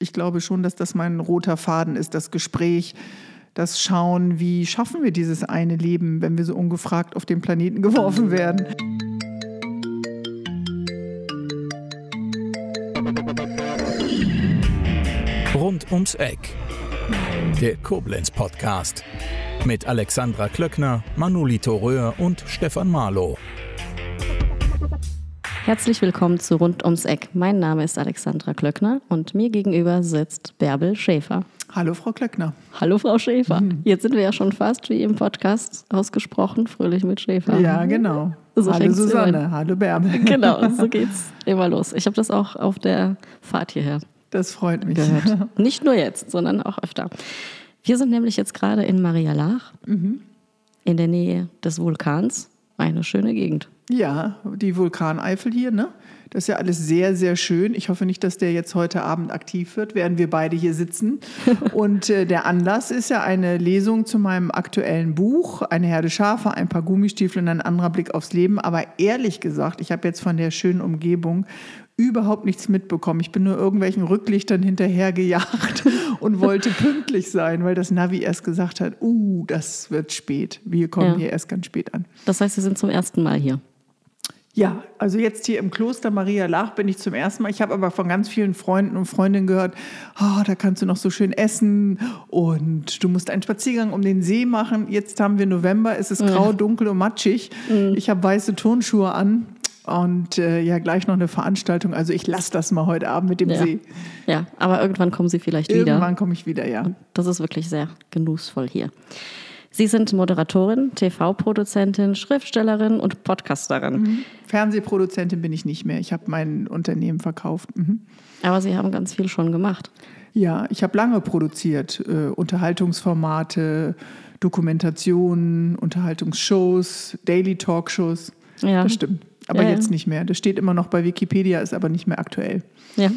Ich glaube schon, dass das mein roter Faden ist, das Gespräch, das Schauen, wie schaffen wir dieses eine Leben, wenn wir so ungefragt auf den Planeten geworfen werden. Rund ums Eck. Der Koblenz Podcast. Mit Alexandra Klöckner, Manolito Röhr und Stefan Marlow. Herzlich willkommen zu Rund ums Eck. Mein Name ist Alexandra Klöckner und mir gegenüber sitzt Bärbel Schäfer. Hallo, Frau Klöckner. Hallo, Frau Schäfer. Mhm. Jetzt sind wir ja schon fast wie im Podcast ausgesprochen, fröhlich mit Schäfer. Ja, genau. So Hallo Susanne, hallo Bärbel. Genau, so geht's immer los. Ich habe das auch auf der Fahrt hierher. Das freut mich. Gehört. Nicht nur jetzt, sondern auch öfter. Wir sind nämlich jetzt gerade in Maria Lach, mhm. in der Nähe des Vulkans. Eine schöne Gegend. Ja, die Vulkaneifel hier, ne? Das ist ja alles sehr, sehr schön. Ich hoffe nicht, dass der jetzt heute Abend aktiv wird, während wir beide hier sitzen. Und äh, der Anlass ist ja eine Lesung zu meinem aktuellen Buch, Eine Herde Schafe, ein paar Gummistiefel und ein anderer Blick aufs Leben. Aber ehrlich gesagt, ich habe jetzt von der schönen Umgebung überhaupt nichts mitbekommen. Ich bin nur irgendwelchen Rücklichtern hinterhergejagt und wollte pünktlich sein, weil das Navi erst gesagt hat, uh, das wird spät. Wir kommen ja. hier erst ganz spät an. Das heißt, Sie sind zum ersten Mal hier. Ja, also jetzt hier im Kloster Maria Lach bin ich zum ersten Mal. Ich habe aber von ganz vielen Freunden und Freundinnen gehört, oh, da kannst du noch so schön essen und du musst einen Spaziergang um den See machen. Jetzt haben wir November, es ist grau, dunkel und matschig. Mhm. Ich habe weiße Turnschuhe an und äh, ja, gleich noch eine Veranstaltung. Also ich lasse das mal heute Abend mit dem ja. See. Ja, aber irgendwann kommen Sie vielleicht irgendwann wieder. Irgendwann komme ich wieder, ja. Und das ist wirklich sehr genussvoll hier. Sie sind Moderatorin, TV-Produzentin, Schriftstellerin und Podcasterin. Mhm. Fernsehproduzentin bin ich nicht mehr. Ich habe mein Unternehmen verkauft. Mhm. Aber Sie haben ganz viel schon gemacht. Ja, ich habe lange produziert. Äh, Unterhaltungsformate, Dokumentationen, Unterhaltungsshows, Daily Talkshows. Ja. Das stimmt. Aber ja, jetzt nicht mehr. Das steht immer noch bei Wikipedia, ist aber nicht mehr aktuell. Ja.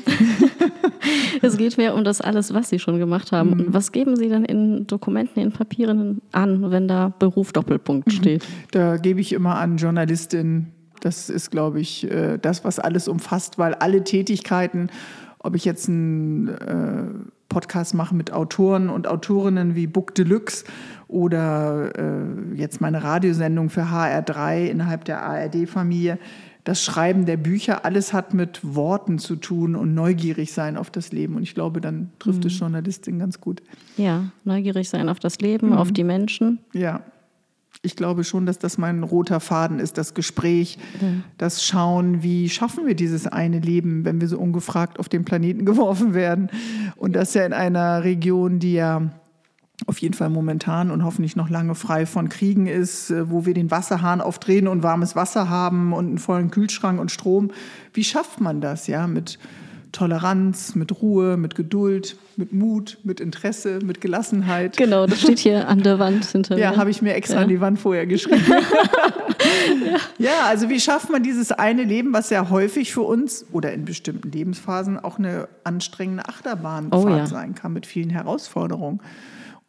es geht mehr um das alles, was Sie schon gemacht haben. Mhm. Was geben Sie denn in Dokumenten, in Papieren an, wenn da Beruf Doppelpunkt mhm. steht? Da gebe ich immer an Journalistin. Das ist, glaube ich, äh, das, was alles umfasst, weil alle Tätigkeiten, ob ich jetzt einen äh, Podcast mache mit Autoren und Autorinnen wie Book Deluxe oder äh, jetzt meine Radiosendung für HR3 innerhalb der ARD-Familie. Das Schreiben der Bücher, alles hat mit Worten zu tun und neugierig sein auf das Leben. Und ich glaube, dann trifft mhm. es Journalistin ganz gut. Ja, neugierig sein auf das Leben, mhm. auf die Menschen. Ja. Ich glaube schon, dass das mein roter Faden ist, das Gespräch, ja. das Schauen, wie schaffen wir dieses eine Leben, wenn wir so ungefragt auf den Planeten geworfen werden. Und das ja in einer Region, die ja auf jeden Fall momentan und hoffentlich noch lange frei von Kriegen ist, äh, wo wir den Wasserhahn aufdrehen und warmes Wasser haben und einen vollen Kühlschrank und Strom. Wie schafft man das, ja, mit Toleranz, mit Ruhe, mit Geduld, mit Mut, mit Interesse, mit Gelassenheit. Genau, das steht hier an der Wand hinter mir. Ja, habe ich mir extra ja. an die Wand vorher geschrieben. ja. ja, also wie schafft man dieses eine Leben, was ja häufig für uns oder in bestimmten Lebensphasen auch eine anstrengende Achterbahnfahrt oh, sein kann mit vielen Herausforderungen.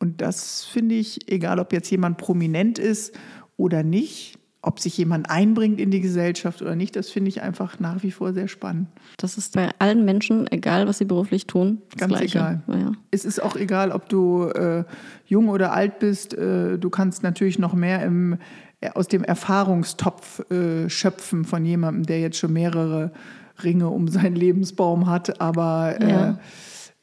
Und das finde ich, egal ob jetzt jemand prominent ist oder nicht, ob sich jemand einbringt in die Gesellschaft oder nicht, das finde ich einfach nach wie vor sehr spannend. Das ist bei allen Menschen, egal was sie beruflich tun. Ganz Gleiche. egal. Ja. Es ist auch egal, ob du äh, jung oder alt bist. Äh, du kannst natürlich noch mehr im, äh, aus dem Erfahrungstopf äh, schöpfen von jemandem, der jetzt schon mehrere Ringe um seinen Lebensbaum hat. Aber äh, ja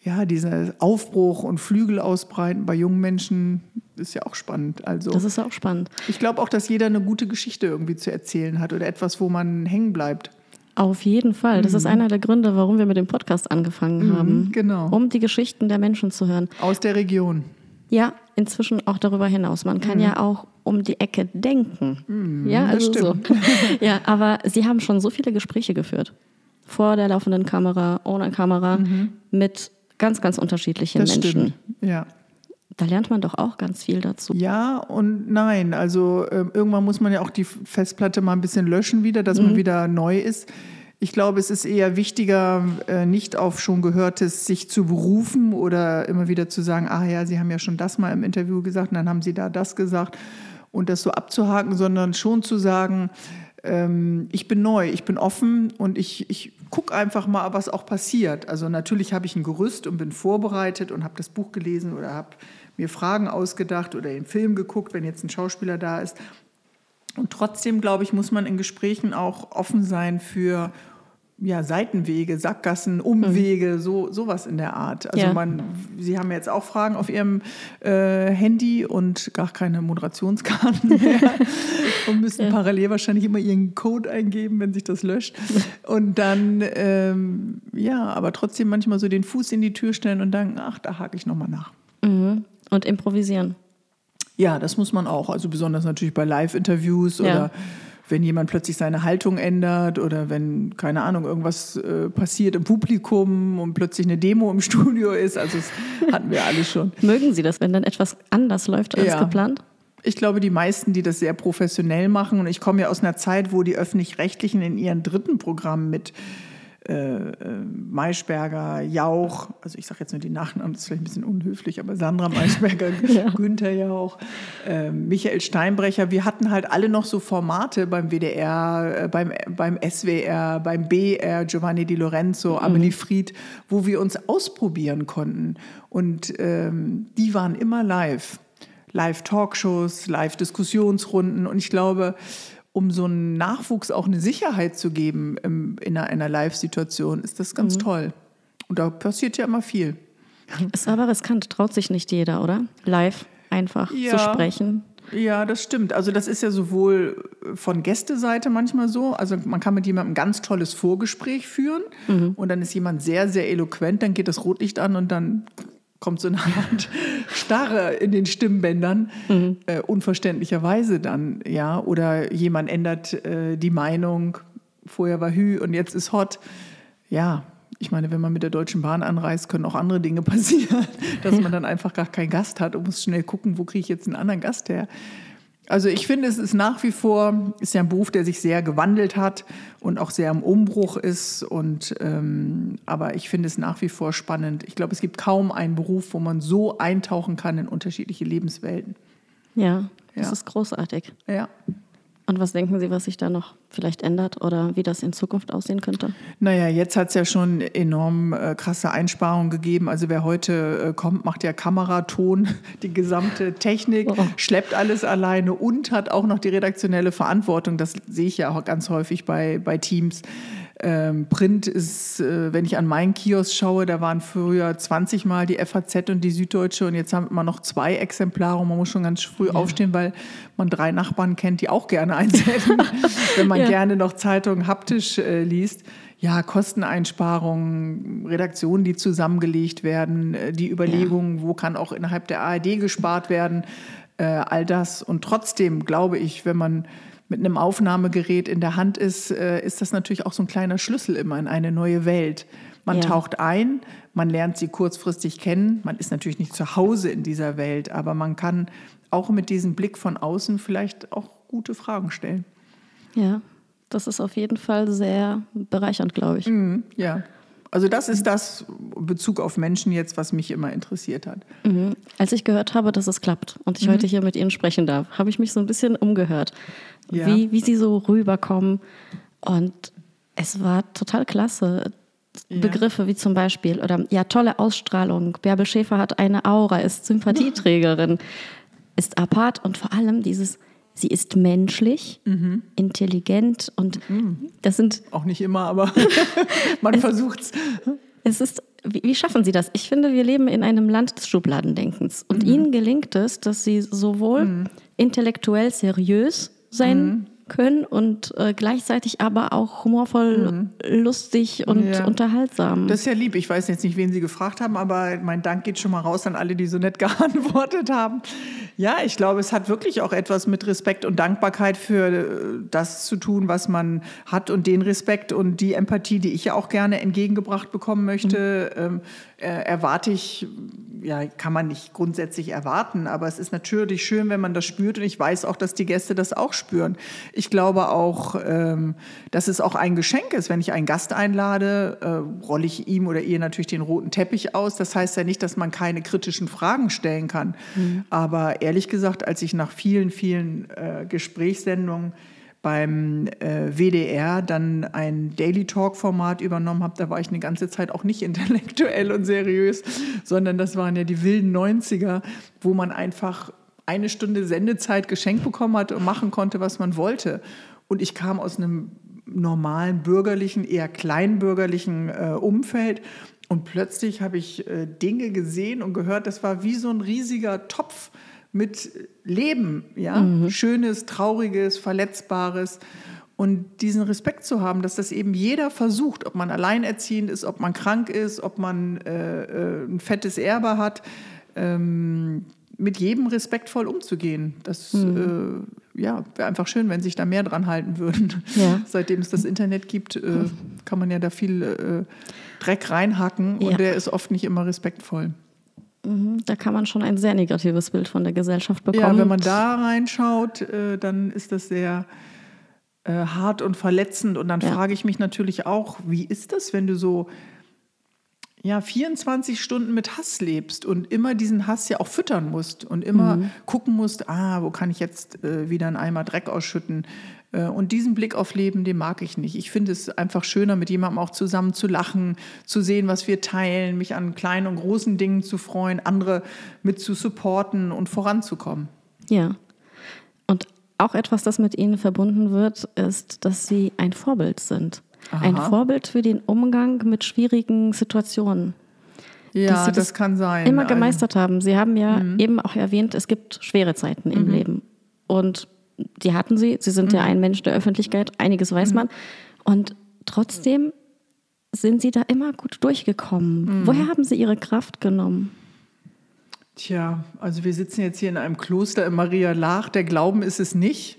ja, dieser Aufbruch und Flügel ausbreiten bei jungen Menschen ist ja auch spannend. Also, das ist auch spannend. Ich glaube auch, dass jeder eine gute Geschichte irgendwie zu erzählen hat oder etwas, wo man hängen bleibt. Auf jeden Fall. Das mhm. ist einer der Gründe, warum wir mit dem Podcast angefangen mhm, haben. Genau. Um die Geschichten der Menschen zu hören. Aus der Region. Ja, inzwischen auch darüber hinaus. Man kann mhm. ja auch um die Ecke denken. Mhm, ja, also so. ja, aber Sie haben schon so viele Gespräche geführt. Vor der laufenden Kamera, ohne Kamera, mhm. mit ganz, ganz unterschiedlichen das Menschen. Stimmt. Ja. Da lernt man doch auch ganz viel dazu. Ja und nein. Also äh, irgendwann muss man ja auch die Festplatte mal ein bisschen löschen wieder, dass mhm. man wieder neu ist. Ich glaube, es ist eher wichtiger, äh, nicht auf schon Gehörtes sich zu berufen oder immer wieder zu sagen, ah ja, Sie haben ja schon das mal im Interview gesagt und dann haben Sie da das gesagt und das so abzuhaken, sondern schon zu sagen, ähm, ich bin neu, ich bin offen und ich, ich guck einfach mal, was auch passiert. Also natürlich habe ich ein Gerüst und bin vorbereitet und habe das Buch gelesen oder habe mir Fragen ausgedacht oder den Film geguckt, wenn jetzt ein Schauspieler da ist. Und trotzdem, glaube ich, muss man in Gesprächen auch offen sein für ja, Seitenwege, Sackgassen, Umwege, mhm. so sowas in der Art. Also ja. man, Sie haben jetzt auch Fragen auf Ihrem äh, Handy und gar keine Moderationskarten mehr und müssen ja. parallel wahrscheinlich immer Ihren Code eingeben, wenn sich das löscht. Und dann, ähm, ja, aber trotzdem manchmal so den Fuß in die Tür stellen und denken, ach, da hake ich nochmal nach. Mhm. Und improvisieren. Ja, das muss man auch. Also besonders natürlich bei Live-Interviews ja. oder wenn jemand plötzlich seine Haltung ändert oder wenn, keine Ahnung, irgendwas äh, passiert im Publikum und plötzlich eine Demo im Studio ist. Also das hatten wir alle schon. Mögen Sie das, wenn dann etwas anders läuft als ja. geplant? Ich glaube, die meisten, die das sehr professionell machen, und ich komme ja aus einer Zeit, wo die öffentlich-rechtlichen in ihren dritten Programmen mit äh, äh, Maischberger, Jauch, also ich sage jetzt nur die Nachnamen, das ist vielleicht ein bisschen unhöflich, aber Sandra Maischberger, ja. Günther Jauch, äh, Michael Steinbrecher, wir hatten halt alle noch so Formate beim WDR, äh, beim, beim SWR, beim BR, Giovanni Di Lorenzo, mhm. Amelie Fried, wo wir uns ausprobieren konnten. Und ähm, die waren immer live. Live-Talkshows, Live-Diskussionsrunden. Und ich glaube, um so einem Nachwuchs auch eine Sicherheit zu geben im, in einer, einer Live-Situation, ist das ganz mhm. toll. Und da passiert ja immer viel. Ist aber riskant, traut sich nicht jeder, oder? Live einfach ja, zu sprechen. Ja, das stimmt. Also das ist ja sowohl von Gästeseite manchmal so. Also man kann mit jemandem ein ganz tolles Vorgespräch führen mhm. und dann ist jemand sehr, sehr eloquent, dann geht das Rotlicht an und dann kommt so eine Art Starre in den Stimmbändern, mhm. äh, unverständlicherweise dann, ja. Oder jemand ändert äh, die Meinung, vorher war Hü und jetzt ist Hot. Ja, ich meine, wenn man mit der Deutschen Bahn anreist, können auch andere Dinge passieren, dass man dann einfach gar keinen Gast hat und muss schnell gucken, wo kriege ich jetzt einen anderen Gast her. Also ich finde, es ist nach wie vor, ist ja ein Beruf, der sich sehr gewandelt hat und auch sehr im Umbruch ist. Und, ähm, aber ich finde es nach wie vor spannend. Ich glaube, es gibt kaum einen Beruf, wo man so eintauchen kann in unterschiedliche Lebenswelten. Ja, das ja. ist großartig. Ja. Und was denken Sie, was sich da noch vielleicht ändert oder wie das in Zukunft aussehen könnte? Naja, jetzt hat es ja schon enorm äh, krasse Einsparungen gegeben. Also wer heute äh, kommt, macht ja Kameraton, die gesamte Technik, oh. schleppt alles alleine und hat auch noch die redaktionelle Verantwortung. Das sehe ich ja auch ganz häufig bei, bei Teams. Ähm, Print ist, äh, wenn ich an meinen Kiosk schaue, da waren früher 20 Mal die FAZ und die Süddeutsche und jetzt haben wir noch zwei Exemplare und man muss schon ganz früh ja. aufstehen, weil man drei Nachbarn kennt, die auch gerne einsenden, wenn man ja. gerne noch Zeitungen haptisch äh, liest. Ja, Kosteneinsparungen, Redaktionen, die zusammengelegt werden, äh, die Überlegungen, ja. wo kann auch innerhalb der ARD gespart werden, äh, all das. Und trotzdem glaube ich, wenn man mit einem Aufnahmegerät in der Hand ist, äh, ist das natürlich auch so ein kleiner Schlüssel immer in eine neue Welt. Man ja. taucht ein, man lernt sie kurzfristig kennen. Man ist natürlich nicht zu Hause in dieser Welt, aber man kann auch mit diesem Blick von außen vielleicht auch gute Fragen stellen. Ja, das ist auf jeden Fall sehr bereichernd, glaube ich. Mhm, ja. Also das ist das Bezug auf Menschen jetzt, was mich immer interessiert hat. Mhm. Als ich gehört habe, dass es klappt und ich mhm. heute hier mit Ihnen sprechen darf, habe ich mich so ein bisschen umgehört, ja. wie, wie Sie so rüberkommen. Und es war total klasse. Ja. Begriffe wie zum Beispiel, oder ja, tolle Ausstrahlung. Bärbel Schäfer hat eine Aura, ist Sympathieträgerin, ist apart und vor allem dieses Sie ist menschlich, mhm. intelligent und mhm. das sind. Auch nicht immer, aber man versucht es. Es ist, wie, wie, schaffen Sie das? Ich finde, wir leben in einem Land des Schubladendenkens. Und mhm. Ihnen gelingt es, dass Sie sowohl mhm. intellektuell seriös sein mhm können und äh, gleichzeitig aber auch humorvoll, mhm. lustig und ja. unterhaltsam. Das ist ja lieb. Ich weiß jetzt nicht, wen Sie gefragt haben, aber mein Dank geht schon mal raus an alle, die so nett geantwortet haben. Ja, ich glaube, es hat wirklich auch etwas mit Respekt und Dankbarkeit für äh, das zu tun, was man hat und den Respekt und die Empathie, die ich ja auch gerne entgegengebracht bekommen möchte, mhm. ähm, äh, erwarte ich, ja, kann man nicht grundsätzlich erwarten, aber es ist natürlich schön, wenn man das spürt und ich weiß auch, dass die Gäste das auch spüren. Ich glaube auch, ähm, dass es auch ein Geschenk ist, wenn ich einen Gast einlade, äh, rolle ich ihm oder ihr natürlich den roten Teppich aus. Das heißt ja nicht, dass man keine kritischen Fragen stellen kann. Mhm. Aber ehrlich gesagt, als ich nach vielen, vielen äh, Gesprächssendungen beim äh, WDR dann ein Daily Talk-Format übernommen habe, da war ich eine ganze Zeit auch nicht intellektuell und seriös, sondern das waren ja die wilden 90er, wo man einfach eine Stunde Sendezeit geschenkt bekommen hat und machen konnte, was man wollte. Und ich kam aus einem normalen bürgerlichen, eher kleinbürgerlichen äh, Umfeld. Und plötzlich habe ich äh, Dinge gesehen und gehört, das war wie so ein riesiger Topf mit Leben, ja, mhm. schönes, trauriges, verletzbares und diesen Respekt zu haben, dass das eben jeder versucht, ob man alleinerziehend ist, ob man krank ist, ob man äh, äh, ein fettes Erbe hat, ähm, mit jedem respektvoll umzugehen. Das mhm. äh, ja, wäre einfach schön, wenn sich da mehr dran halten würden. Ja. Seitdem es das Internet gibt, äh, kann man ja da viel äh, Dreck reinhacken und ja. der ist oft nicht immer respektvoll. Mhm, da kann man schon ein sehr negatives Bild von der Gesellschaft bekommen. Ja, wenn man da reinschaut, äh, dann ist das sehr äh, hart und verletzend. Und dann ja. frage ich mich natürlich auch, wie ist das, wenn du so ja, 24 Stunden mit Hass lebst und immer diesen Hass ja auch füttern musst und immer mhm. gucken musst, ah, wo kann ich jetzt äh, wieder einen Eimer Dreck ausschütten? Äh, und diesen Blick auf Leben, den mag ich nicht. Ich finde es einfach schöner, mit jemandem auch zusammen zu lachen, zu sehen, was wir teilen, mich an kleinen und großen Dingen zu freuen, andere mit zu supporten und voranzukommen. Ja. Und auch etwas, das mit Ihnen verbunden wird, ist, dass Sie ein Vorbild sind. Aha. Ein Vorbild für den Umgang mit schwierigen Situationen. Ja, das, das, kann sein. Immer gemeistert haben. Sie haben ja mhm. eben auch erwähnt, es gibt schwere Zeiten im mhm. Leben. Und die hatten sie. Sie sind mhm. ja ein Mensch der Öffentlichkeit, einiges weiß mhm. man. Und trotzdem sind sie da immer gut durchgekommen. Mhm. Woher haben sie ihre Kraft genommen? Tja, also wir sitzen jetzt hier in einem Kloster in Maria Lach. Der Glauben ist es nicht.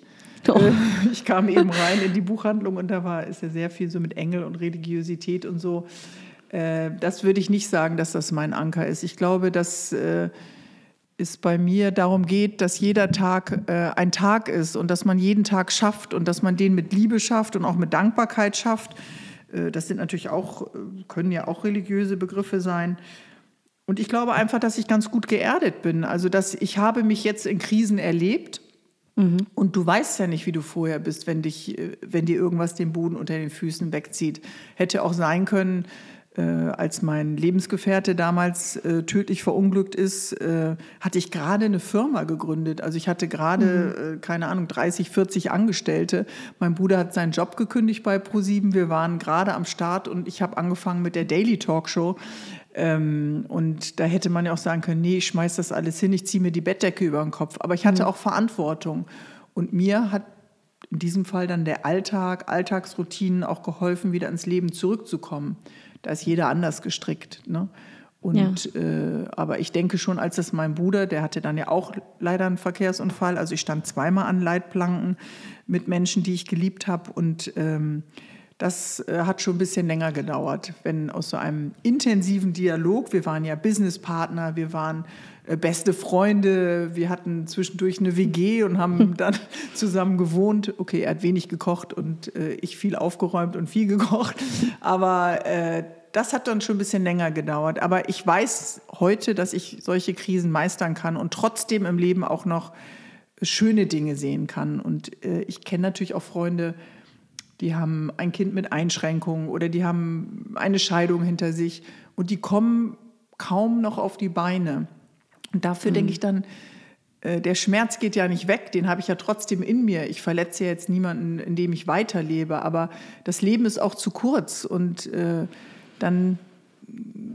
Oh. Äh, ich kam eben rein in die Buchhandlung und da war ist ja sehr viel so mit Engel und Religiosität und so. Äh, das würde ich nicht sagen, dass das mein Anker ist. Ich glaube, dass äh, es bei mir darum geht, dass jeder Tag äh, ein Tag ist und dass man jeden Tag schafft und dass man den mit Liebe schafft und auch mit Dankbarkeit schafft. Äh, das sind natürlich auch, äh, können ja auch religiöse Begriffe sein. Und ich glaube einfach, dass ich ganz gut geerdet bin. Also, dass ich habe mich jetzt in Krisen erlebt. Mhm. Und du weißt ja nicht, wie du vorher bist, wenn, dich, äh, wenn dir irgendwas den Boden unter den Füßen wegzieht. Hätte auch sein können, äh, als mein Lebensgefährte damals äh, tödlich verunglückt ist, äh, hatte ich gerade eine Firma gegründet. Also ich hatte gerade, mhm. Äh, keine Ahnung, 30, 40 Angestellte. Mein Bruder hat seinen Job gekündigt bei ProSieben. Wir waren gerade am Start und ich habe angefangen mit der Daily Talkshow. Ähm, und da hätte man ja auch sagen können, nee, ich schmeiß das alles hin, ich ziehe mir die Bettdecke über den Kopf. Aber ich hatte mhm. auch Verantwortung. Und mir hat in diesem Fall dann der Alltag, Alltagsroutinen auch geholfen, wieder ins Leben zurückzukommen da ist jeder anders gestrickt. Ne? Und ja. äh, aber ich denke schon, als das mein Bruder, der hatte dann ja auch leider einen Verkehrsunfall. Also ich stand zweimal an Leitplanken mit Menschen, die ich geliebt habe. Und ähm, das äh, hat schon ein bisschen länger gedauert, wenn aus so einem intensiven Dialog, wir waren ja Businesspartner, wir waren äh, beste Freunde, wir hatten zwischendurch eine WG und haben dann zusammen gewohnt. Okay, er hat wenig gekocht und äh, ich viel aufgeräumt und viel gekocht, aber äh, das hat dann schon ein bisschen länger gedauert. Aber ich weiß heute, dass ich solche Krisen meistern kann und trotzdem im Leben auch noch schöne Dinge sehen kann. Und äh, ich kenne natürlich auch Freunde, die haben ein Kind mit Einschränkungen oder die haben eine Scheidung hinter sich und die kommen kaum noch auf die Beine. Und dafür mhm. denke ich dann, äh, der Schmerz geht ja nicht weg, den habe ich ja trotzdem in mir. Ich verletze ja jetzt niemanden, indem ich weiterlebe, aber das Leben ist auch zu kurz und äh, dann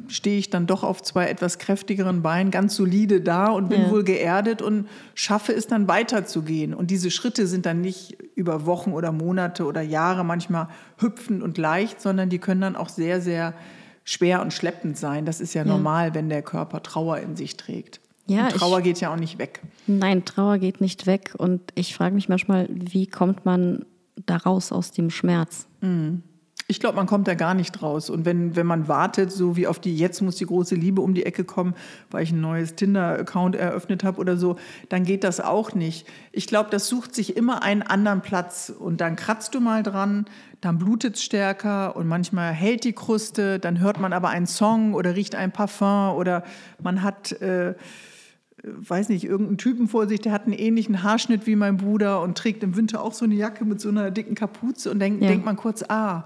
stehe ich dann doch auf zwei etwas kräftigeren Beinen, ganz solide da und bin ja. wohl geerdet und schaffe es dann weiterzugehen. Und diese Schritte sind dann nicht über Wochen oder Monate oder Jahre manchmal hüpfend und leicht, sondern die können dann auch sehr, sehr schwer und schleppend sein. Das ist ja, ja. normal, wenn der Körper Trauer in sich trägt. Ja, und Trauer ich, geht ja auch nicht weg. Nein, Trauer geht nicht weg. Und ich frage mich manchmal, wie kommt man da raus aus dem Schmerz? Mhm. Ich glaube, man kommt da gar nicht raus. Und wenn, wenn man wartet, so wie auf die jetzt muss die große Liebe um die Ecke kommen, weil ich ein neues Tinder-Account eröffnet habe oder so, dann geht das auch nicht. Ich glaube, das sucht sich immer einen anderen Platz. Und dann kratzt du mal dran, dann blutet es stärker und manchmal hält die Kruste, dann hört man aber einen Song oder riecht ein Parfum oder man hat. Äh, weiß nicht, irgendeinen Typen vor sich, der hat einen ähnlichen Haarschnitt wie mein Bruder und trägt im Winter auch so eine Jacke mit so einer dicken Kapuze und denkt, ja. denkt man kurz, ah,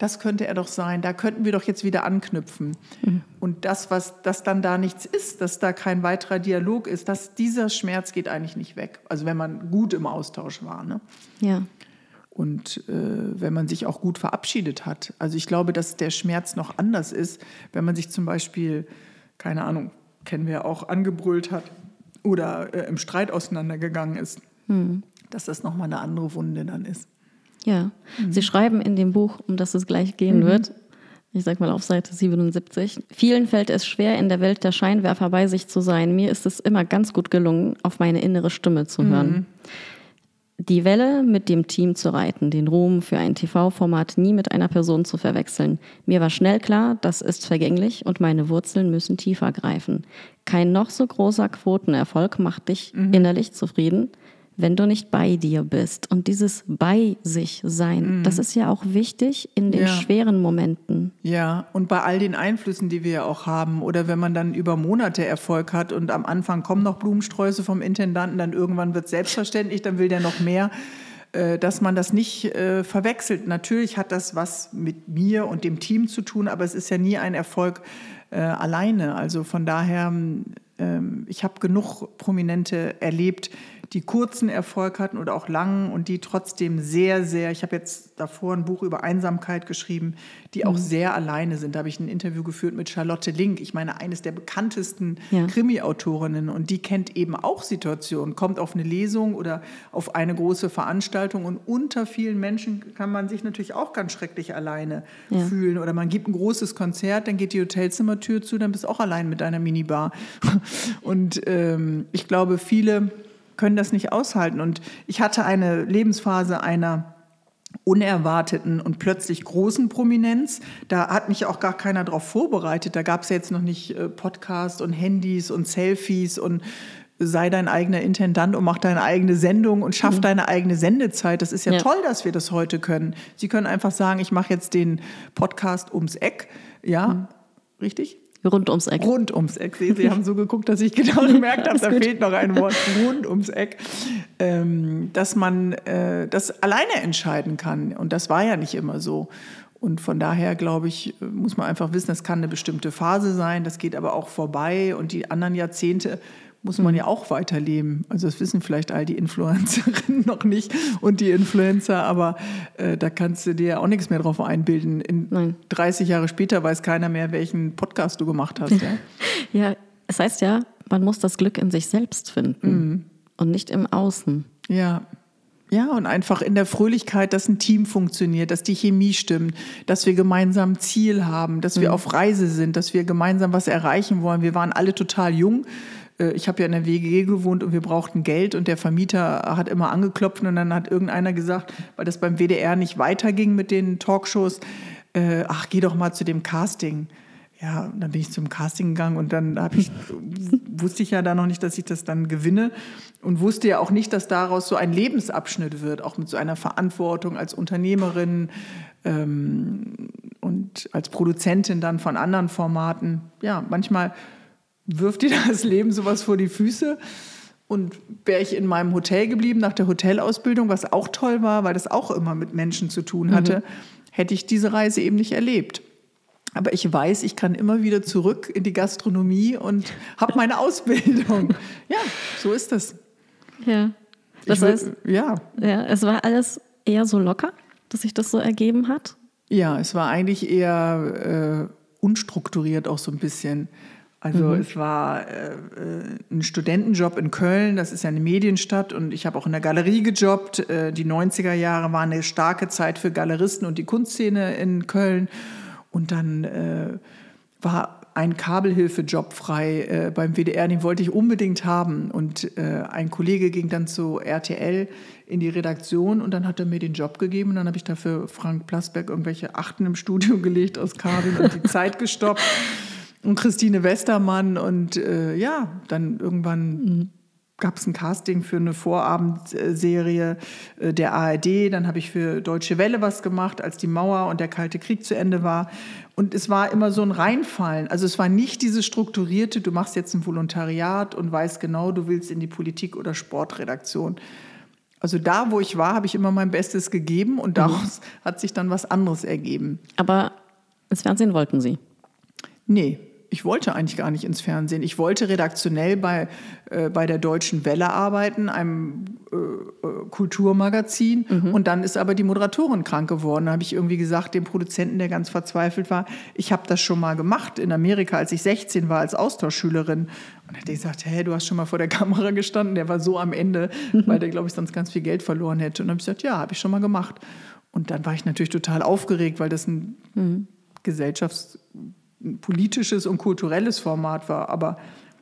das könnte er doch sein, da könnten wir doch jetzt wieder anknüpfen. Mhm. Und das, was das dann da nichts ist, dass da kein weiterer Dialog ist, dass dieser Schmerz geht eigentlich nicht weg. Also wenn man gut im Austausch war. Ne? Ja. Und äh, wenn man sich auch gut verabschiedet hat. Also ich glaube, dass der Schmerz noch anders ist, wenn man sich zum Beispiel, keine Ahnung, kennen wir auch, angebrüllt hat oder äh, im Streit auseinandergegangen ist. Mhm. Dass das nochmal eine andere Wunde dann ist. Ja, mhm. Sie schreiben in dem Buch, um das es gleich gehen mhm. wird, ich sag mal auf Seite 77. Vielen fällt es schwer, in der Welt der Scheinwerfer bei sich zu sein. Mir ist es immer ganz gut gelungen, auf meine innere Stimme zu hören. Mhm. Die Welle mit dem Team zu reiten, den Ruhm für ein TV-Format nie mit einer Person zu verwechseln. Mir war schnell klar, das ist vergänglich und meine Wurzeln müssen tiefer greifen. Kein noch so großer Quotenerfolg macht dich mhm. innerlich zufrieden wenn du nicht bei dir bist. Und dieses bei sich sein, mhm. das ist ja auch wichtig in den ja. schweren Momenten. Ja, und bei all den Einflüssen, die wir ja auch haben, oder wenn man dann über Monate Erfolg hat und am Anfang kommen noch Blumensträuße vom Intendanten, dann irgendwann wird es selbstverständlich, dann will der noch mehr äh, dass man das nicht äh, verwechselt. Natürlich hat das was mit mir und dem Team zu tun, aber es ist ja nie ein Erfolg äh, alleine. Also von daher, ähm, ich habe genug Prominente erlebt, die kurzen Erfolg hatten oder auch langen und die trotzdem sehr, sehr, ich habe jetzt davor ein Buch über Einsamkeit geschrieben, die auch mhm. sehr alleine sind. Da habe ich ein Interview geführt mit Charlotte Link, ich meine, eines der bekanntesten ja. Krimi-Autorinnen und die kennt eben auch Situationen, kommt auf eine Lesung oder auf eine große Veranstaltung und unter vielen Menschen kann man sich natürlich auch ganz schrecklich alleine ja. fühlen oder man gibt ein großes Konzert, dann geht die Hotelzimmertür zu, dann bist du auch allein mit deiner Minibar. Und ähm, ich glaube, viele können das nicht aushalten. Und ich hatte eine Lebensphase einer unerwarteten und plötzlich großen Prominenz. Da hat mich auch gar keiner darauf vorbereitet. Da gab es ja jetzt noch nicht äh, Podcasts und Handys und Selfies und sei dein eigener Intendant und mach deine eigene Sendung und schaff mhm. deine eigene Sendezeit. Das ist ja, ja, toll, dass wir das heute können. Sie können einfach sagen, ich mache jetzt den Podcast ums Eck. Ja, mhm. richtig? Rund ums Eck. Rund ums Eck. Sie, Sie haben so geguckt, dass ich genau gemerkt habe, da gut. fehlt noch ein Wort. Rund ums Eck. Ähm, dass man äh, das alleine entscheiden kann. Und das war ja nicht immer so. Und von daher, glaube ich, muss man einfach wissen, das kann eine bestimmte Phase sein, das geht aber auch vorbei. Und die anderen Jahrzehnte muss man ja auch weiterleben. Also das wissen vielleicht all die Influencerinnen noch nicht und die Influencer, aber äh, da kannst du dir auch nichts mehr drauf einbilden. In Nein. 30 Jahre später weiß keiner mehr, welchen Podcast du gemacht hast. Ja, ja es heißt ja, man muss das Glück in sich selbst finden mhm. und nicht im Außen. Ja. Ja, und einfach in der Fröhlichkeit, dass ein Team funktioniert, dass die Chemie stimmt, dass wir gemeinsam ein Ziel haben, dass wir mhm. auf Reise sind, dass wir gemeinsam was erreichen wollen. Wir waren alle total jung ich habe ja in der WG gewohnt und wir brauchten Geld und der Vermieter hat immer angeklopft und dann hat irgendeiner gesagt, weil das beim WDR nicht weiterging mit den Talkshows, äh, ach, geh doch mal zu dem Casting. Ja, dann bin ich zum Casting gegangen und dann ich, wusste ich ja da noch nicht, dass ich das dann gewinne und wusste ja auch nicht, dass daraus so ein Lebensabschnitt wird, auch mit so einer Verantwortung als Unternehmerin ähm, und als Produzentin dann von anderen Formaten. Ja, manchmal wirft dir das Leben sowas vor die Füße. Und wäre ich in meinem Hotel geblieben nach der Hotelausbildung, was auch toll war, weil das auch immer mit Menschen zu tun hatte, mhm. hätte ich diese Reise eben nicht erlebt. Aber ich weiß, ich kann immer wieder zurück in die Gastronomie und habe meine Ausbildung. Ja, so ist das. Ja. Das will, heißt, ja. ja. Es war alles eher so locker, dass sich das so ergeben hat? Ja, es war eigentlich eher äh, unstrukturiert auch so ein bisschen. Also mhm. es war äh, ein Studentenjob in Köln, das ist ja eine Medienstadt und ich habe auch in der Galerie gejobbt. Äh, die 90er Jahre waren eine starke Zeit für Galeristen und die Kunstszene in Köln. Und dann äh, war ein Kabelhilfejob frei äh, beim WDR, den wollte ich unbedingt haben. Und äh, ein Kollege ging dann zu RTL in die Redaktion und dann hat er mir den Job gegeben. Und dann habe ich dafür Frank Plasberg irgendwelche Achten im Studio gelegt aus Kabeln und die Zeit gestoppt und Christine Westermann und äh, ja, dann irgendwann mhm. gab es ein Casting für eine Vorabendserie äh, der ARD. Dann habe ich für Deutsche Welle was gemacht, als die Mauer und der Kalte Krieg zu Ende war. Und es war immer so ein Reinfallen. Also es war nicht diese strukturierte, du machst jetzt ein Volontariat und weißt genau, du willst in die Politik oder Sportredaktion. Also da, wo ich war, habe ich immer mein Bestes gegeben und daraus mhm. hat sich dann was anderes ergeben. Aber ins Fernsehen wollten Sie? Nee, ich wollte eigentlich gar nicht ins Fernsehen. Ich wollte redaktionell bei, äh, bei der Deutschen Welle arbeiten, einem äh, äh, Kulturmagazin. Mhm. Und dann ist aber die Moderatorin krank geworden. Da habe ich irgendwie gesagt, dem Produzenten, der ganz verzweifelt war, ich habe das schon mal gemacht in Amerika, als ich 16 war, als Austauschschülerin. Und er hat gesagt, hey, du hast schon mal vor der Kamera gestanden. Der war so am Ende, mhm. weil der, glaube ich, sonst ganz viel Geld verloren hätte. Und dann habe ich gesagt, ja, habe ich schon mal gemacht. Und dann war ich natürlich total aufgeregt, weil das ein mhm. Gesellschafts politisches und kulturelles Format war. Aber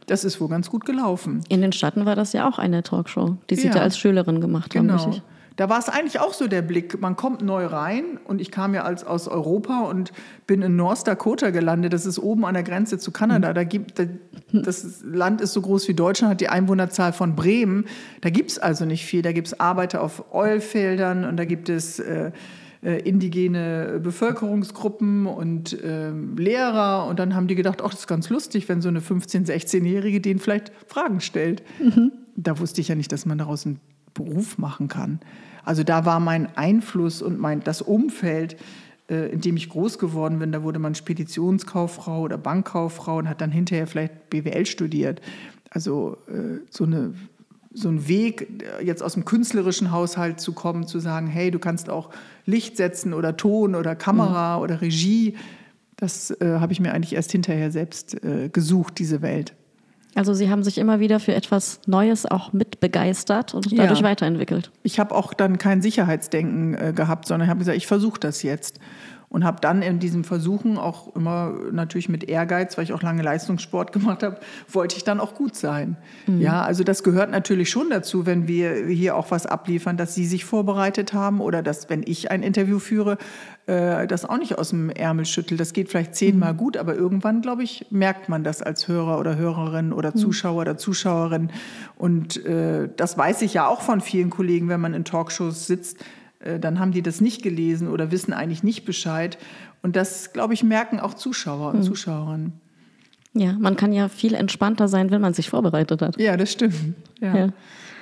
das ist wohl ganz gut gelaufen. In den Staaten war das ja auch eine Talkshow, die Sie ja, da als Schülerin gemacht haben. Genau. Richtig? Da war es eigentlich auch so der Blick, man kommt neu rein und ich kam ja als aus Europa und bin in North Dakota gelandet. Das ist oben an der Grenze zu Kanada. Da gibt, das Land ist so groß wie Deutschland, hat die Einwohnerzahl von Bremen. Da gibt es also nicht viel. Da gibt es Arbeiter auf Oilfeldern und da gibt es äh, äh, indigene Bevölkerungsgruppen und äh, Lehrer. Und dann haben die gedacht, ach, das ist ganz lustig, wenn so eine 15-, 16-Jährige denen vielleicht Fragen stellt. Mhm. Da wusste ich ja nicht, dass man daraus einen Beruf machen kann. Also da war mein Einfluss und mein, das Umfeld, äh, in dem ich groß geworden bin, da wurde man Speditionskauffrau oder Bankkauffrau und hat dann hinterher vielleicht BWL studiert. Also äh, so eine so ein Weg, jetzt aus dem künstlerischen Haushalt zu kommen, zu sagen, hey, du kannst auch Licht setzen oder Ton oder Kamera mhm. oder Regie. Das äh, habe ich mir eigentlich erst hinterher selbst äh, gesucht, diese Welt. Also Sie haben sich immer wieder für etwas Neues auch mit begeistert und dadurch ja. weiterentwickelt. Ich habe auch dann kein Sicherheitsdenken äh, gehabt, sondern habe gesagt, ich versuche das jetzt und habe dann in diesem Versuchen auch immer natürlich mit Ehrgeiz, weil ich auch lange Leistungssport gemacht habe, wollte ich dann auch gut sein. Mhm. Ja, also das gehört natürlich schon dazu, wenn wir hier auch was abliefern, dass Sie sich vorbereitet haben oder dass, wenn ich ein Interview führe, äh, das auch nicht aus dem Ärmel schüttelt. Das geht vielleicht zehnmal mhm. gut, aber irgendwann, glaube ich, merkt man das als Hörer oder Hörerin oder mhm. Zuschauer oder Zuschauerin. Und äh, das weiß ich ja auch von vielen Kollegen, wenn man in Talkshows sitzt dann haben die das nicht gelesen oder wissen eigentlich nicht Bescheid. Und das, glaube ich, merken auch Zuschauer und hm. Zuschauerinnen. Ja, man kann ja viel entspannter sein, wenn man sich vorbereitet hat. Ja, das stimmt. Ja, ja.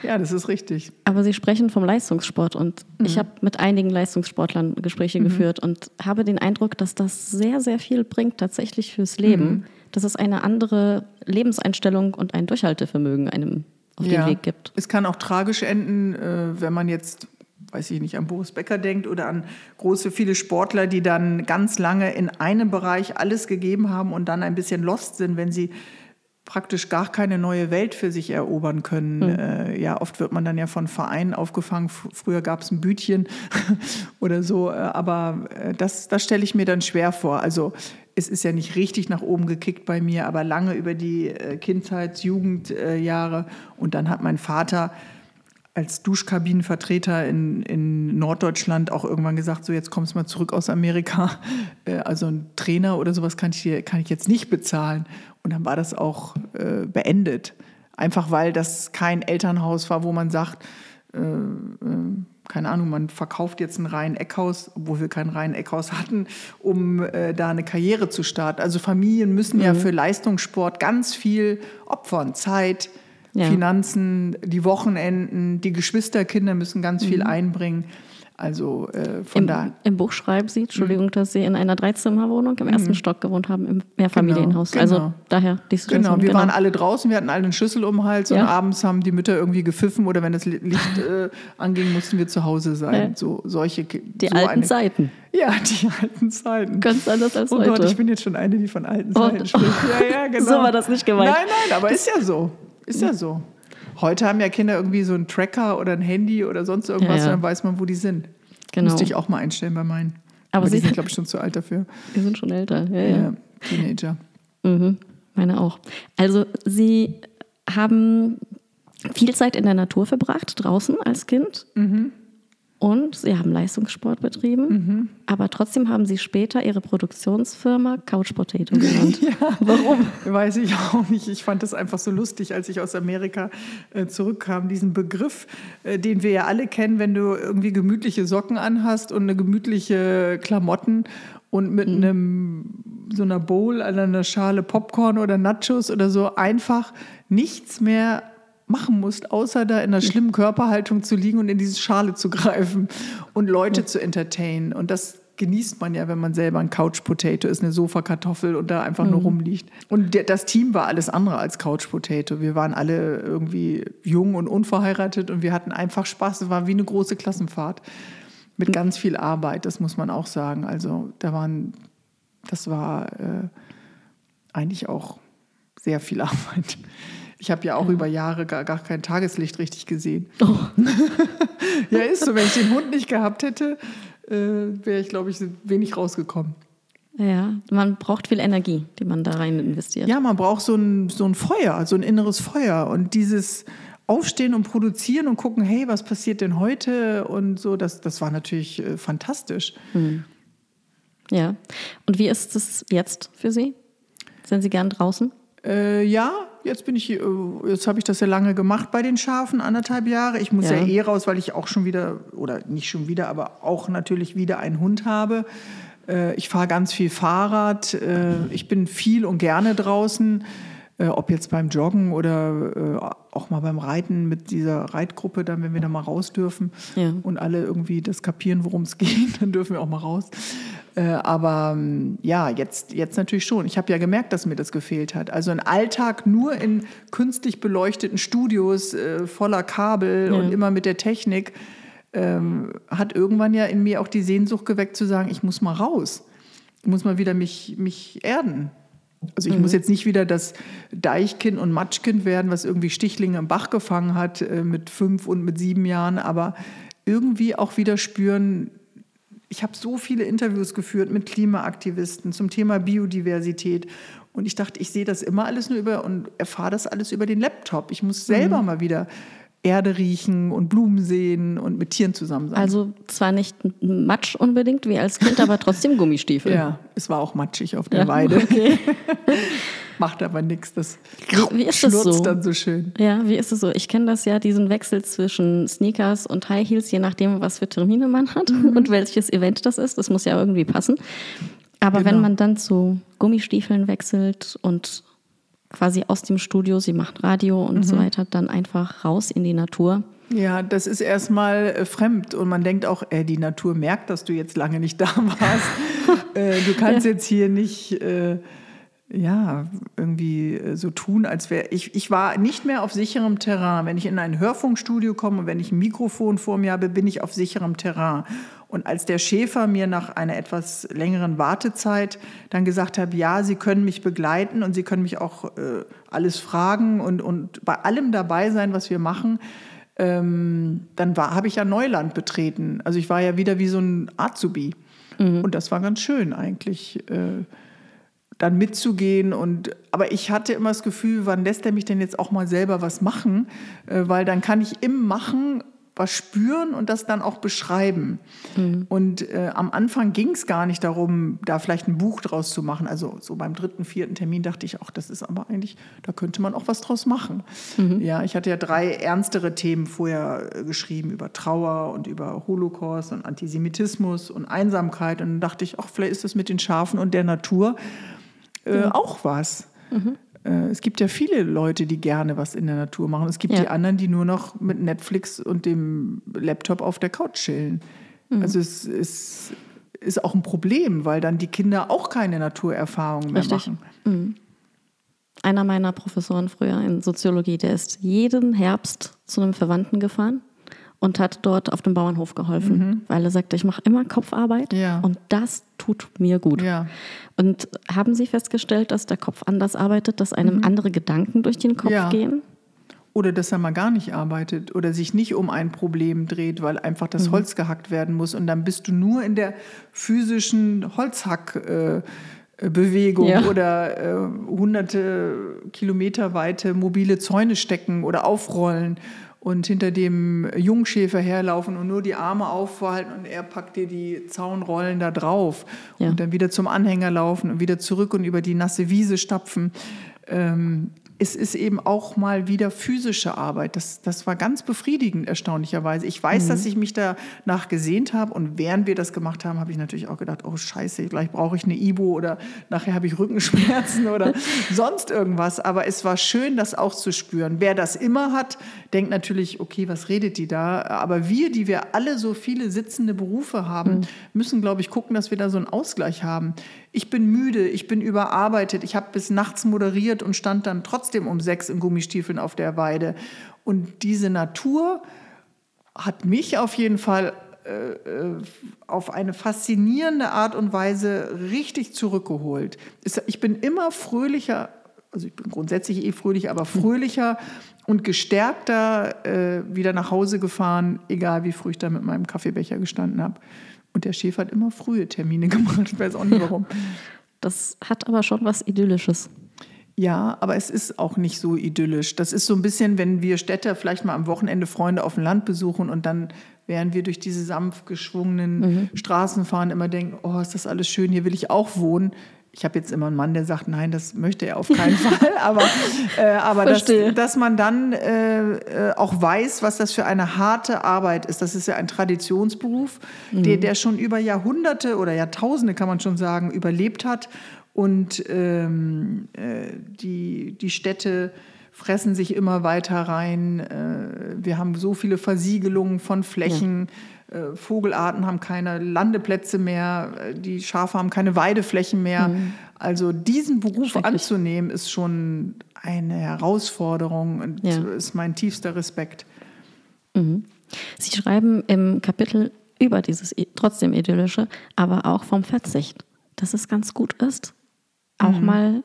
ja das ist richtig. Aber Sie sprechen vom Leistungssport und mhm. ich habe mit einigen Leistungssportlern Gespräche mhm. geführt und habe den Eindruck, dass das sehr, sehr viel bringt tatsächlich fürs Leben. Mhm. Dass es eine andere Lebenseinstellung und ein Durchhaltevermögen einem auf ja. den Weg gibt. Es kann auch tragisch enden, äh, wenn man jetzt weiß ich nicht, an Boris Becker denkt oder an große, viele Sportler, die dann ganz lange in einem Bereich alles gegeben haben und dann ein bisschen lost sind, wenn sie praktisch gar keine neue Welt für sich erobern können. Mhm. Äh, ja, oft wird man dann ja von Vereinen aufgefangen. Früher gab es ein Bütchen oder so, äh, aber äh, das, das stelle ich mir dann schwer vor. Also es ist ja nicht richtig nach oben gekickt bei mir, aber lange über die äh, Kindheits-, Jugendjahre. Und dann hat mein Vater als Duschkabinenvertreter in, in Norddeutschland auch irgendwann gesagt, so jetzt kommst du mal zurück aus Amerika. Äh, also ein Trainer oder sowas kann ich, kann ich jetzt nicht bezahlen. Und dann war das auch äh, beendet. Einfach weil das kein Elternhaus war, wo man sagt, äh, äh, keine Ahnung, man verkauft jetzt ein rein Eckhaus, obwohl wir kein rein Eckhaus hatten, um äh, da eine Karriere zu starten. Also Familien müssen mhm. ja für Leistungssport ganz viel opfern, Zeit, ja. Finanzen, die Wochenenden, die Geschwisterkinder müssen ganz viel mhm. einbringen. Also äh, von Im, da. Im Buch schreiben Sie, Entschuldigung, mhm. dass Sie in einer Dreizimmerwohnung im ersten mhm. Stock gewohnt haben, im Mehrfamilienhaus. Genau. Also daher die Situation. Genau, wir genau. waren alle draußen, wir hatten alle einen Schlüssel um den Hals ja. und abends haben die Mütter irgendwie gepfiffen oder wenn das Licht äh, anging, mussten wir zu Hause sein. Ja. So solche Die so alten eine, Zeiten. Ja, die alten Zeiten. Ganz anders als oh heute. Gott, ich bin jetzt schon eine, die von alten oh. Zeiten spricht. Ja, ja, genau. so war das nicht gemeint. Nein, nein, aber ist ja so. Ist ja so. Heute haben ja Kinder irgendwie so einen Tracker oder ein Handy oder sonst irgendwas, ja, ja. dann weiß man, wo die sind. Genau. Müsste ich auch mal einstellen bei meinen. Aber, Aber Sie sind, glaube ich, schon zu alt dafür. Wir sind schon älter, ja, ja. ja Teenager. Mhm. Meine auch. Also Sie haben viel Zeit in der Natur verbracht, draußen als Kind. Mhm. Und sie haben Leistungssport betrieben, mhm. aber trotzdem haben sie später ihre Produktionsfirma Couch Potato genannt. ja, Warum? Weiß ich auch nicht. Ich fand das einfach so lustig, als ich aus Amerika äh, zurückkam. Diesen Begriff, äh, den wir ja alle kennen, wenn du irgendwie gemütliche Socken anhast und eine gemütliche Klamotten und mit mhm. einem so einer Bowl, einer Schale Popcorn oder Nachos oder so einfach nichts mehr machen musst, außer da in einer schlimmen Körperhaltung zu liegen und in diese Schale zu greifen und Leute ja. zu entertainen. Und das genießt man ja, wenn man selber ein Couch Potato ist, eine Sofakartoffel und da einfach mhm. nur rumliegt. Und der, das Team war alles andere als Couch Potato. Wir waren alle irgendwie jung und unverheiratet und wir hatten einfach Spaß. Es war wie eine große Klassenfahrt mit ganz viel Arbeit, das muss man auch sagen. Also da waren, das war äh, eigentlich auch sehr viel Arbeit. Ich habe ja auch ja. über Jahre gar, gar kein Tageslicht richtig gesehen. Oh. ja, ist so. Wenn ich den Hund nicht gehabt hätte, äh, wäre ich, glaube ich, wenig rausgekommen. Ja, man braucht viel Energie, die man da rein investiert. Ja, man braucht so ein, so ein Feuer, so ein inneres Feuer. Und dieses Aufstehen und Produzieren und gucken, hey, was passiert denn heute? Und so, das, das war natürlich äh, fantastisch. Hm. Ja. Und wie ist es jetzt für Sie? Sind Sie gern draußen? Äh, ja, jetzt bin ich, äh, jetzt habe ich das ja lange gemacht bei den Schafen, anderthalb Jahre. Ich muss ja. ja eh raus, weil ich auch schon wieder, oder nicht schon wieder, aber auch natürlich wieder einen Hund habe. Äh, ich fahre ganz viel Fahrrad. Äh, ich bin viel und gerne draußen. Äh, ob jetzt beim Joggen oder äh, auch mal beim Reiten mit dieser Reitgruppe, dann, wenn wir da mal raus dürfen ja. und alle irgendwie das kapieren, worum es geht, dann dürfen wir auch mal raus. Äh, aber ähm, ja, jetzt, jetzt natürlich schon. Ich habe ja gemerkt, dass mir das gefehlt hat. Also ein Alltag nur in künstlich beleuchteten Studios äh, voller Kabel ja. und immer mit der Technik ähm, hat irgendwann ja in mir auch die Sehnsucht geweckt zu sagen, ich muss mal raus. Ich muss mal wieder mich, mich erden. Also ich mhm. muss jetzt nicht wieder das Deichkind und Matschkind werden, was irgendwie Stichlinge im Bach gefangen hat äh, mit fünf und mit sieben Jahren, aber irgendwie auch wieder spüren, ich habe so viele Interviews geführt mit Klimaaktivisten zum Thema Biodiversität. Und ich dachte, ich sehe das immer alles nur über und erfahre das alles über den Laptop. Ich muss selber mhm. mal wieder Erde riechen und Blumen sehen und mit Tieren zusammen sein. Also zwar nicht Matsch unbedingt wie als Kind, aber trotzdem Gummistiefel. Ja, es war auch matschig auf der ja, Weide. Okay. Macht aber nichts, das wie, wie ist das so? dann so schön. Ja, wie ist es so? Ich kenne das ja, diesen Wechsel zwischen Sneakers und High Heels, je nachdem, was für Termine man hat mhm. und welches Event das ist. Das muss ja irgendwie passen. Aber genau. wenn man dann zu Gummistiefeln wechselt und quasi aus dem Studio, sie macht Radio und mhm. so weiter, dann einfach raus in die Natur. Ja, das ist erstmal äh, fremd und man denkt auch, äh, die Natur merkt, dass du jetzt lange nicht da warst. äh, du kannst ja. jetzt hier nicht äh, ja, irgendwie äh, so tun, als wäre ich. Ich war nicht mehr auf sicherem Terrain. Wenn ich in ein Hörfunkstudio komme und wenn ich ein Mikrofon vor mir habe, bin ich auf sicherem Terrain. Und als der Schäfer mir nach einer etwas längeren Wartezeit dann gesagt hat, ja, Sie können mich begleiten und Sie können mich auch äh, alles fragen und, und bei allem dabei sein, was wir machen, ähm, dann habe ich ja Neuland betreten. Also ich war ja wieder wie so ein Azubi. Mhm. Und das war ganz schön eigentlich. Äh, dann mitzugehen und aber ich hatte immer das Gefühl, wann lässt er mich denn jetzt auch mal selber was machen, äh, weil dann kann ich im Machen was spüren und das dann auch beschreiben. Mhm. Und äh, am Anfang ging es gar nicht darum, da vielleicht ein Buch draus zu machen. Also so beim dritten, vierten Termin dachte ich, auch das ist aber eigentlich, da könnte man auch was draus machen. Mhm. Ja, ich hatte ja drei ernstere Themen vorher äh, geschrieben über Trauer und über Holocaust und Antisemitismus und Einsamkeit. Und dann dachte ich, ach, vielleicht ist das mit den Schafen und der Natur äh, mhm. auch was. Mhm. Äh, es gibt ja viele Leute, die gerne was in der Natur machen. Es gibt ja. die anderen, die nur noch mit Netflix und dem Laptop auf der Couch chillen. Mhm. Also es ist, ist auch ein Problem, weil dann die Kinder auch keine Naturerfahrungen mehr Richtig. machen. Mhm. Einer meiner Professoren früher in Soziologie, der ist jeden Herbst zu einem Verwandten gefahren und hat dort auf dem Bauernhof geholfen, mhm. weil er sagte, ich mache immer Kopfarbeit ja. und das tut mir gut. Ja. Und haben Sie festgestellt, dass der Kopf anders arbeitet, dass einem mhm. andere Gedanken durch den Kopf ja. gehen? Oder dass er mal gar nicht arbeitet oder sich nicht um ein Problem dreht, weil einfach das mhm. Holz gehackt werden muss. Und dann bist du nur in der physischen Holzhackbewegung ja. oder äh, hunderte Kilometer weite mobile Zäune stecken oder aufrollen und hinter dem Jungschäfer herlaufen und nur die Arme aufhalten und er packt dir die Zaunrollen da drauf ja. und dann wieder zum Anhänger laufen und wieder zurück und über die nasse Wiese stapfen. Ähm, es ist eben auch mal wieder physische Arbeit. Das, das war ganz befriedigend, erstaunlicherweise. Ich weiß, mhm. dass ich mich danach gesehnt habe und während wir das gemacht haben, habe ich natürlich auch gedacht, oh scheiße, gleich brauche ich eine Ibo oder nachher habe ich Rückenschmerzen oder sonst irgendwas. Aber es war schön, das auch zu spüren. Wer das immer hat, denkt natürlich, okay, was redet die da? Aber wir, die wir alle so viele sitzende Berufe haben, mhm. müssen, glaube ich, gucken, dass wir da so einen Ausgleich haben. Ich bin müde, ich bin überarbeitet, ich habe bis nachts moderiert und stand dann trotzdem um sechs in Gummistiefeln auf der Weide. Und diese Natur hat mich auf jeden Fall äh, äh, auf eine faszinierende Art und Weise richtig zurückgeholt. Ich bin immer fröhlicher, also ich bin grundsätzlich eh fröhlich, aber fröhlicher und gestärkter äh, wieder nach Hause gefahren, egal wie früh ich da mit meinem Kaffeebecher gestanden habe. Und der Chef hat immer frühe Termine gemacht, ich weiß auch nicht warum. Das hat aber schon was Idyllisches. Ja, aber es ist auch nicht so idyllisch. Das ist so ein bisschen, wenn wir Städter vielleicht mal am Wochenende Freunde auf dem Land besuchen und dann, während wir durch diese sanft geschwungenen mhm. Straßen fahren, immer denken, oh, ist das alles schön, hier will ich auch wohnen. Ich habe jetzt immer einen Mann, der sagt, nein, das möchte er auf keinen Fall. Aber, äh, aber dass, dass, man dann äh, äh, auch weiß, was das für eine harte Arbeit ist. Das ist ja ein Traditionsberuf, mhm. der, der schon über Jahrhunderte oder Jahrtausende, kann man schon sagen, überlebt hat und ähm, äh, die, die Städte fressen sich immer weiter rein. Äh, wir haben so viele Versiegelungen von Flächen. Ja. Äh, Vogelarten haben keine Landeplätze mehr. Die Schafe haben keine Weideflächen mehr. Mhm. Also diesen Beruf anzunehmen, ist schon eine Herausforderung und ja. ist mein tiefster Respekt. Mhm. Sie schreiben im Kapitel über dieses trotzdem idyllische, aber auch vom Verzicht, dass es ganz gut ist, auch mhm. mal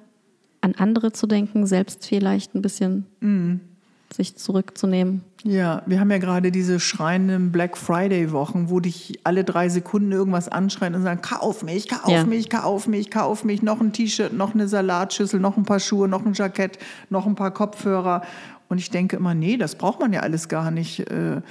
an andere zu denken, selbst vielleicht ein bisschen mhm. Sich zurückzunehmen. Ja, wir haben ja gerade diese schreienden Black Friday-Wochen, wo dich alle drei Sekunden irgendwas anschreien und sagen, kauf mich, kauf ja. mich, kauf mich, kauf mich, noch ein T-Shirt, noch eine Salatschüssel, noch ein paar Schuhe, noch ein Jackett, noch ein paar Kopfhörer. Und ich denke immer, nee, das braucht man ja alles gar nicht. Äh,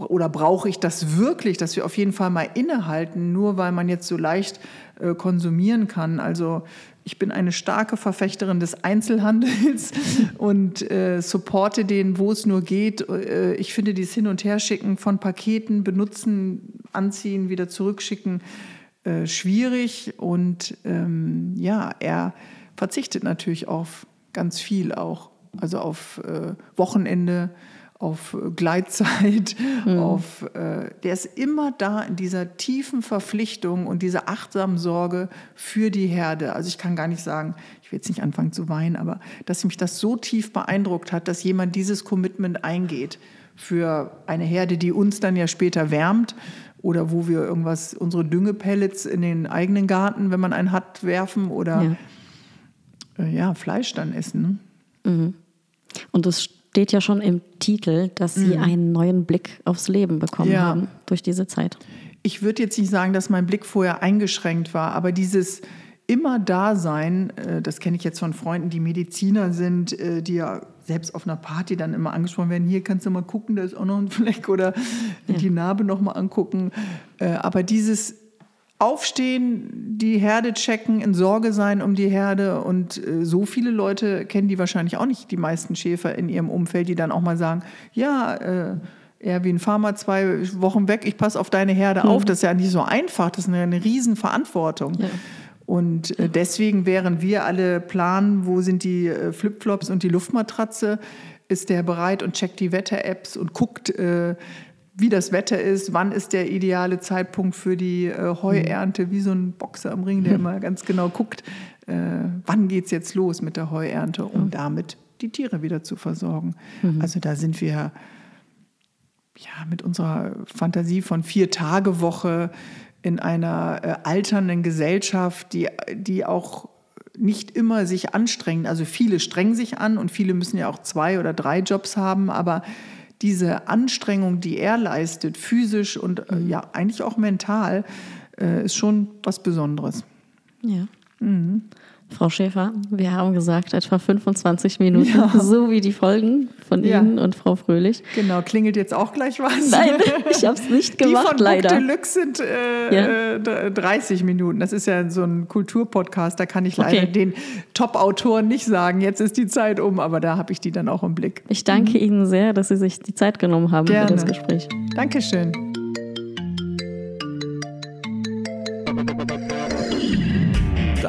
oder brauche ich das wirklich, dass wir auf jeden Fall mal innehalten, nur weil man jetzt so leicht äh, konsumieren kann. Also ich bin eine starke Verfechterin des Einzelhandels und äh, supporte den, wo es nur geht. Äh, ich finde dieses Hin- und Herschicken von Paketen, benutzen, anziehen, wieder zurückschicken, äh, schwierig. Und ähm, ja, er verzichtet natürlich auf ganz viel auch. Also auf äh, Wochenende, auf äh, Gleitzeit, mhm. auf, äh, der ist immer da in dieser tiefen Verpflichtung und dieser achtsamen Sorge für die Herde. Also ich kann gar nicht sagen, ich will jetzt nicht anfangen zu weinen, aber dass mich das so tief beeindruckt hat, dass jemand dieses Commitment eingeht für eine Herde, die uns dann ja später wärmt oder wo wir irgendwas, unsere Düngepellets in den eigenen Garten, wenn man einen hat, werfen oder ja, äh, ja Fleisch dann essen. Ne? Mhm. Und das steht ja schon im Titel, dass Sie mhm. einen neuen Blick aufs Leben bekommen ja. haben durch diese Zeit. Ich würde jetzt nicht sagen, dass mein Blick vorher eingeschränkt war, aber dieses immer Dasein, äh, das kenne ich jetzt von Freunden, die Mediziner sind, äh, die ja selbst auf einer Party dann immer angesprochen werden, hier kannst du mal gucken, da ist auch noch ein Fleck oder ja. die Narbe noch mal angucken. Äh, aber dieses Aufstehen, die Herde checken, in Sorge sein um die Herde. Und äh, so viele Leute kennen die wahrscheinlich auch nicht, die meisten Schäfer in ihrem Umfeld, die dann auch mal sagen, ja, äh, Erwin, fahr mal zwei Wochen weg, ich passe auf deine Herde mhm. auf. Das ist ja nicht so einfach, das ist eine, eine Riesenverantwortung. Ja. Und äh, deswegen, während wir alle planen, wo sind die äh, Flipflops und die Luftmatratze, ist der bereit und checkt die Wetter-Apps und guckt, äh, wie das Wetter ist, wann ist der ideale Zeitpunkt für die äh, Heuernte, wie so ein Boxer am Ring, der immer ganz genau guckt, äh, wann geht es jetzt los mit der Heuernte, um damit die Tiere wieder zu versorgen. Mhm. Also da sind wir ja mit unserer Fantasie von vier Tage Woche in einer äh, alternden Gesellschaft, die, die auch nicht immer sich anstrengen. Also viele strengen sich an und viele müssen ja auch zwei oder drei Jobs haben, aber diese Anstrengung, die er leistet, physisch und äh, mhm. ja eigentlich auch mental, äh, ist schon was Besonderes. Ja. Mhm. Frau Schäfer, wir haben gesagt, etwa 25 Minuten, ja. so wie die Folgen von ja. Ihnen und Frau Fröhlich. Genau, klingelt jetzt auch gleich was? Nein, ich habe es nicht gemacht, die von leider. Die Deluxe sind äh, ja. 30 äh, Minuten. Das ist ja so ein Kulturpodcast, da kann ich leider okay. den Top-Autoren nicht sagen, jetzt ist die Zeit um, aber da habe ich die dann auch im Blick. Ich danke mhm. Ihnen sehr, dass Sie sich die Zeit genommen haben Gerne. für das Gespräch. Dankeschön.